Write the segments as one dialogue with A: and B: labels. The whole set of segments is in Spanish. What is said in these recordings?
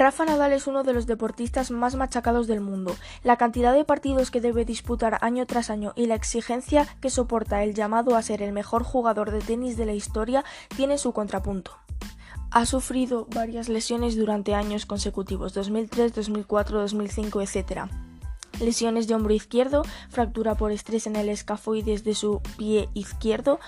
A: Rafa Nadal es uno de los deportistas más machacados del mundo. La cantidad de partidos que debe disputar año tras año y la exigencia que soporta el llamado a ser el mejor jugador de tenis de la historia tiene su contrapunto. Ha sufrido varias lesiones durante años consecutivos, 2003, 2004, 2005, etc lesiones de hombro izquierdo, fractura por estrés en el escafoides de su pie izquierdo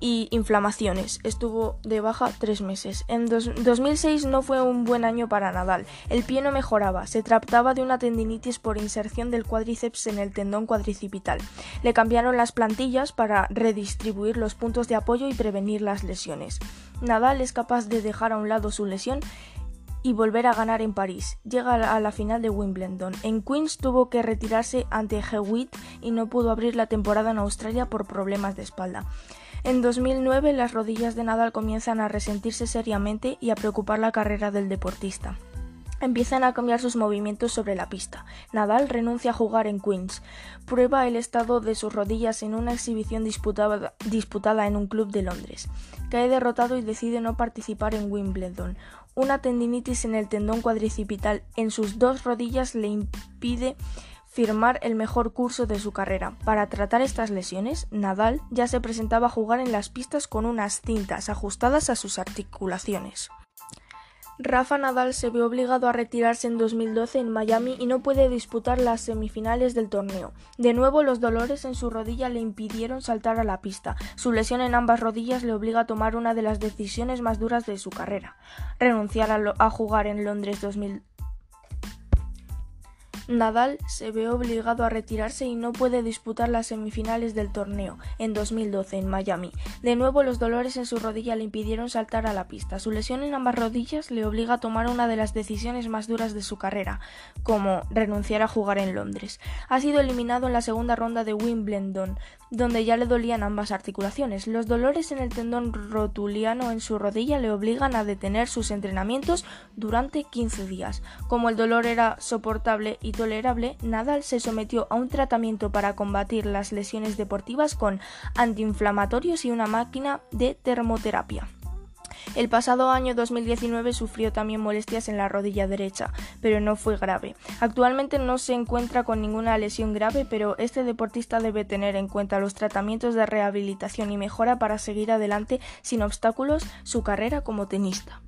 A: y inflamaciones. Estuvo de baja tres meses. En 2006 no fue un buen año para Nadal. El pie no mejoraba. Se trataba de una tendinitis por inserción del cuádriceps en el tendón cuadricipital. Le cambiaron las plantillas para redistribuir los puntos de apoyo y prevenir las lesiones. Nadal es capaz de dejar a un lado su lesión y volver a ganar en París. Llega a la final de Wimbledon. En Queens tuvo que retirarse ante Hewitt y no pudo abrir la temporada en Australia por problemas de espalda. En 2009 las rodillas de Nadal comienzan a resentirse seriamente y a preocupar la carrera del deportista. Empiezan a cambiar sus movimientos sobre la pista. Nadal renuncia a jugar en Queens. Prueba el estado de sus rodillas en una exhibición disputada, disputada, en un club de Londres. Cae derrotado y decide no participar en Wimbledon. Una tendinitis en el tendón cuadricipital en sus dos rodillas le impide firmar el mejor curso de su carrera. Para tratar estas lesiones, Nadal ya se presentaba a jugar en las pistas con unas cintas ajustadas a sus articulaciones. Rafa Nadal se ve obligado a retirarse en 2012 en Miami y no puede disputar las semifinales del torneo. De nuevo, los dolores en su rodilla le impidieron saltar a la pista. Su lesión en ambas rodillas le obliga a tomar una de las decisiones más duras de su carrera: renunciar a, jugar en Londres 2012 Nadal se ve obligado a retirarse y no puede disputar las semifinales del torneo en 2012 en Miami. De nuevo los dolores en su rodilla le impidieron saltar a la pista. Su lesión en ambas rodillas le obliga a tomar una de las decisiones más duras de su carrera, como renunciar a jugar en Londres. Ha sido eliminado en la segunda ronda de Wimbledon, donde ya le dolían ambas articulaciones. Los dolores en el tendón rotuliano en su rodilla le obligan a detener sus entrenamientos durante 15 días. Como el dolor era soportable tolerable, Nadal se sometió a un tratamiento para combatir las lesiones deportivas con antiinflamatorios y una máquina de termoterapia. El pasado año 2019 sufrió también molestias en la rodilla derecha, pero no fue grave. Actualmente no se encuentra con ninguna lesión grave, pero este deportista debe tener en cuenta los tratamientos de rehabilitación y mejora para seguir adelante sin obstáculos su carrera como tenista.